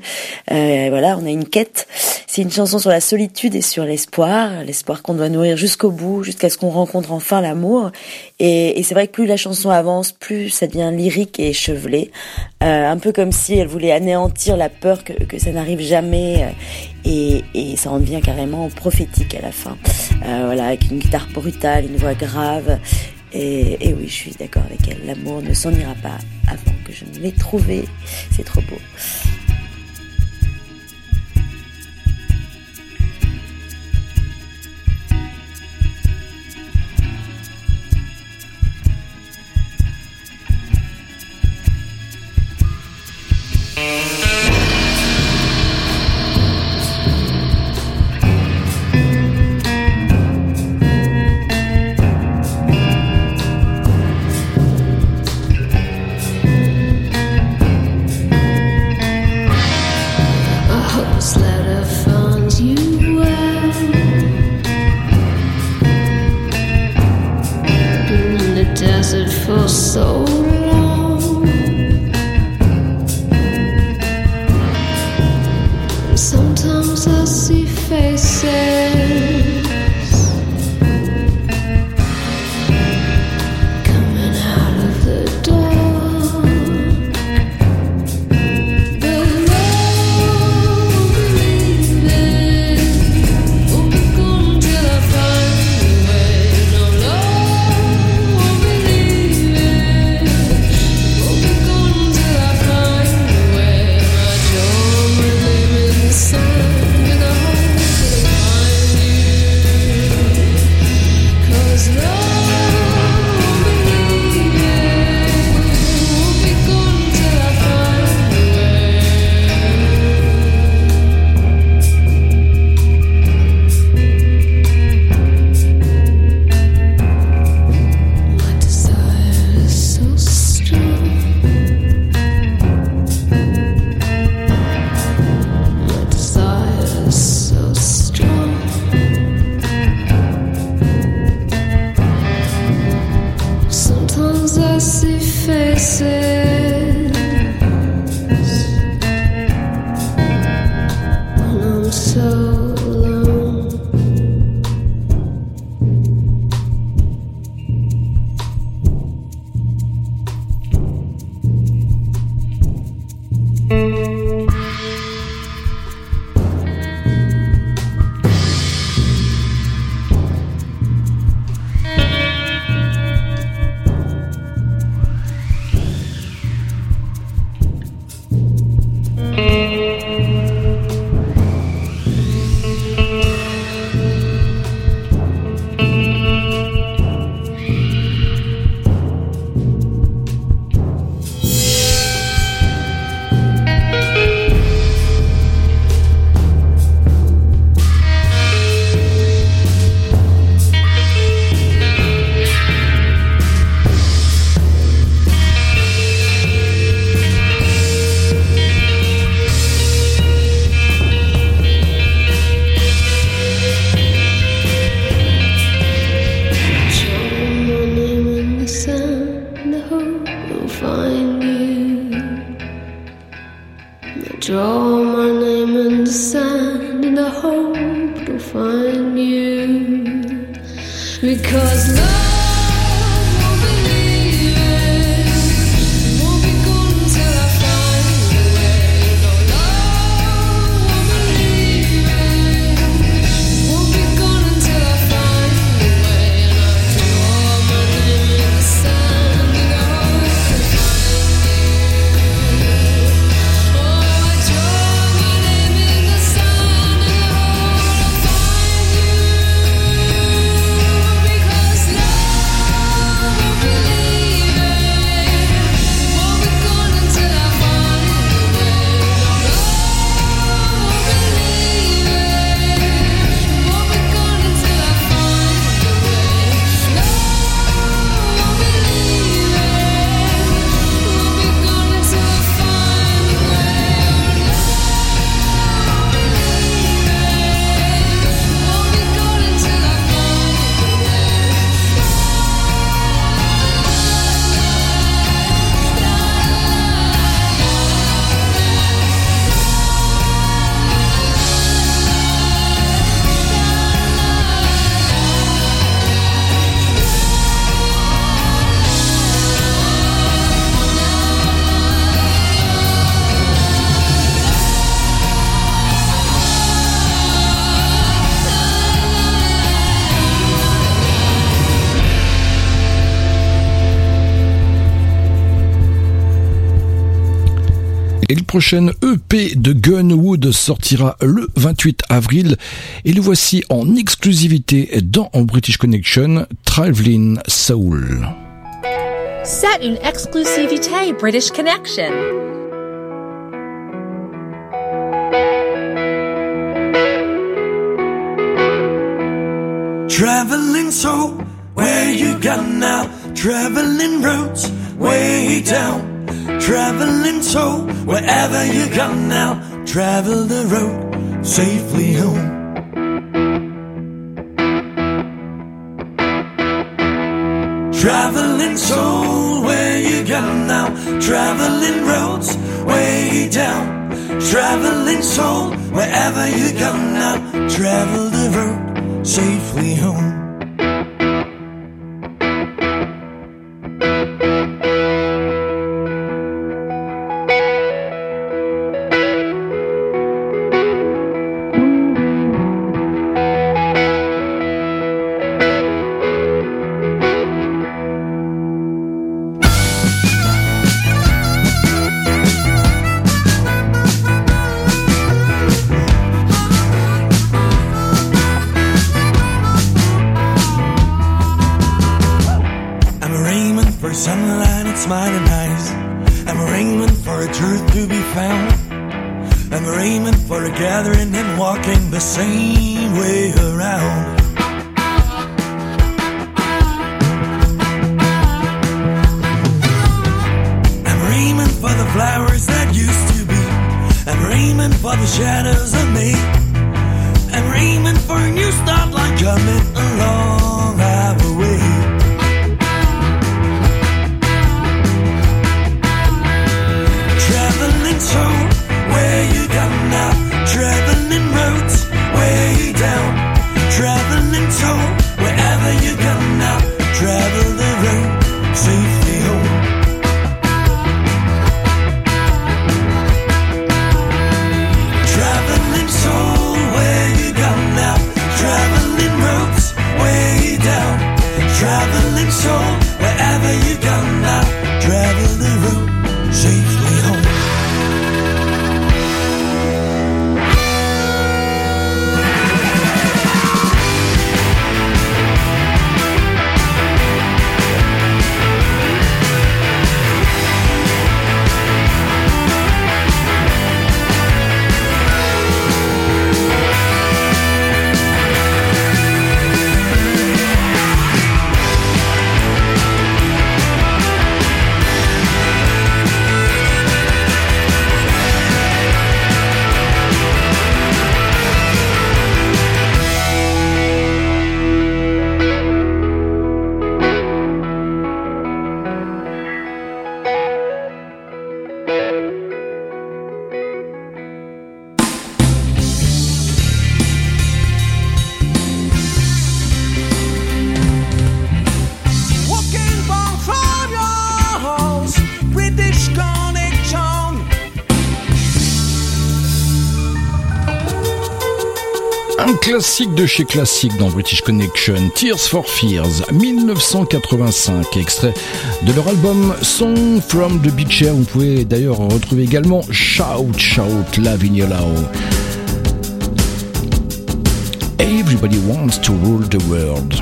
Euh, voilà, on a une quête. C'est une chanson sur la solitude et sur l'espoir, l'espoir qu'on doit nourrir jusqu'au bout, jusqu'à ce qu'on rencontre enfin l'amour. Et, et c'est vrai que plus la chanson avance, plus ça devient lyrique et échevelé. Euh, un peu comme si elle voulait anéantir la peur que, que ça n'arrive jamais. euh, Et, et ça en devient carrément prophétique à la fin. Euh, voilà, avec une guitare brutale, une voix grave. Et, oui, je suis d'accord avec elle. L'amour ne s'en ira pas avant que je ne l'ai trouvé. C'est trop beau. Et le prochain EP de Gunwood sortira le 28 avril et le voici en exclusivité dans British Connection, Traveling Soul. C'est une exclusivité British Connection. Traveling soul, where you gone now? Traveling roads, way down. traveling soul. Wherever you go now, travel the road safely home. Traveling soul, where you go now? Traveling roads, way down. Traveling soul, wherever you go now, travel the road safely home. Un classique de chez classique dans British Connection, Tears for Fears, 1985, extrait de leur album Song from the Beach Air. Vous pouvez d'ailleurs retrouver également Shout Shout Your Love. Everybody wants to rule the world.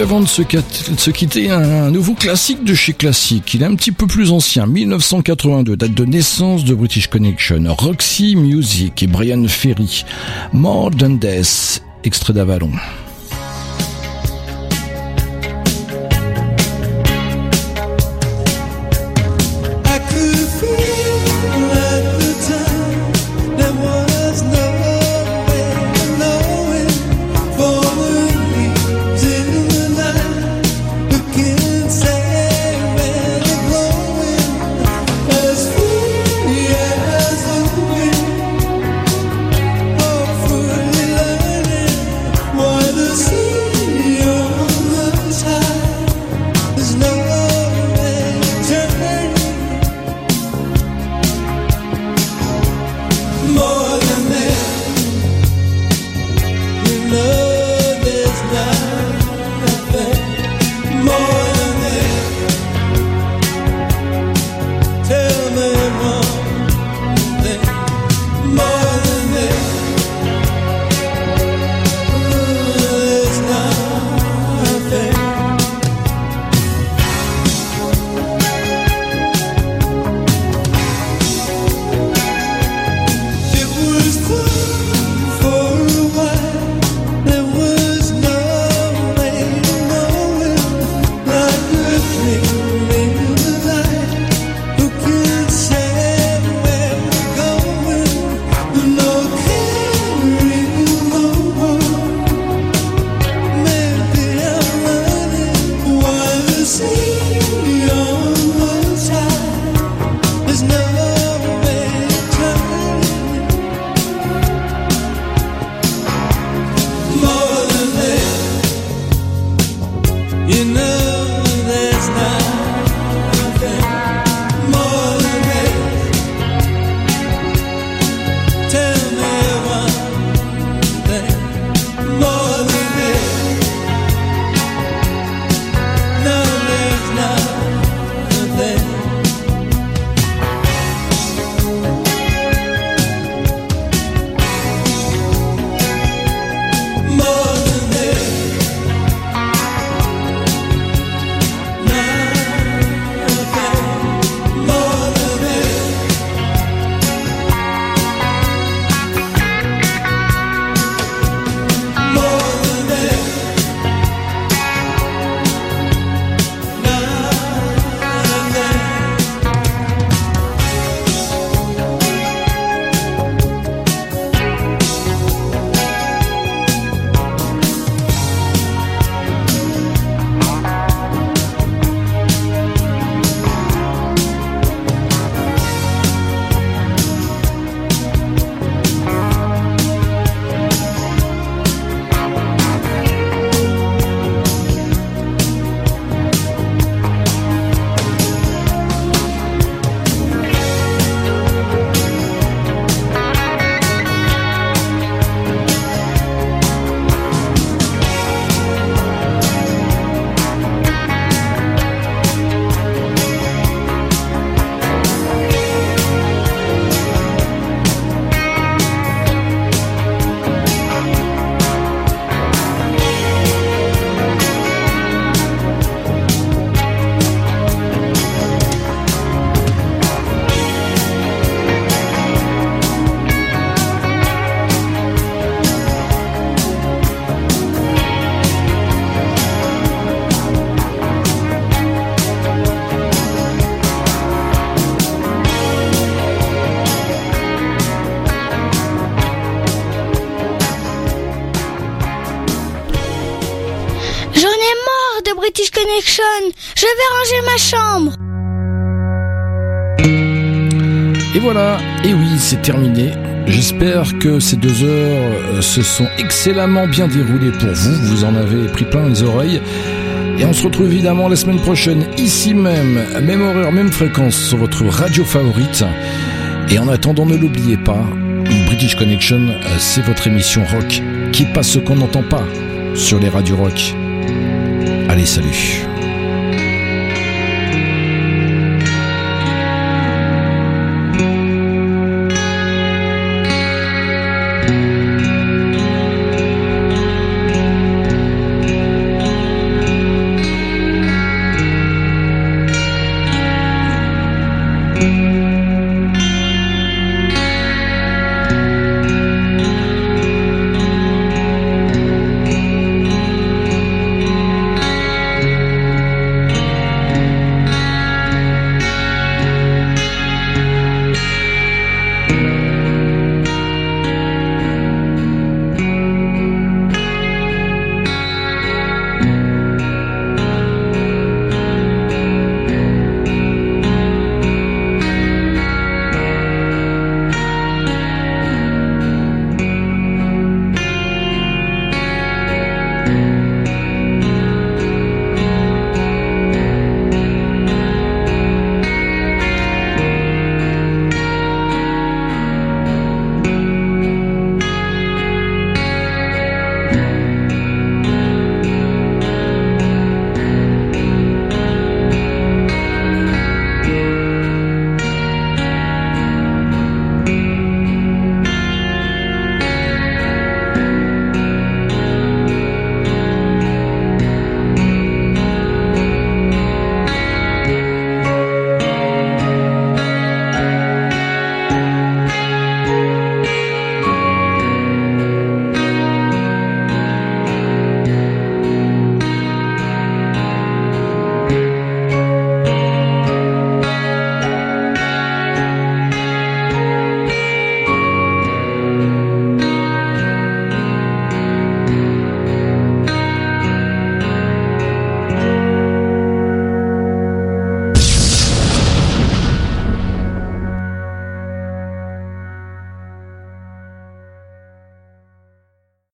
Avant de se, quitter, un, un nouveau classique de chez classique. Il est un petit peu plus ancien, 1982, date de naissance de British Connection, Roxy Music et Brian Ferry. More Than Death, extrait d'Avalon. Ma chambre. Et voilà, et oui, c'est terminé. J'espère que ces deux heures euh, se sont excellemment bien déroulées pour vous. Vous en avez pris plein les oreilles. Et on se retrouve évidemment la semaine prochaine, ici même, même horaire, même fréquence, sur votre radio favorite. Et en attendant, ne l'oubliez pas, British Connection, euh, c'est votre émission rock qui passe ce qu'on n'entend pas sur les radios rock. Allez, salut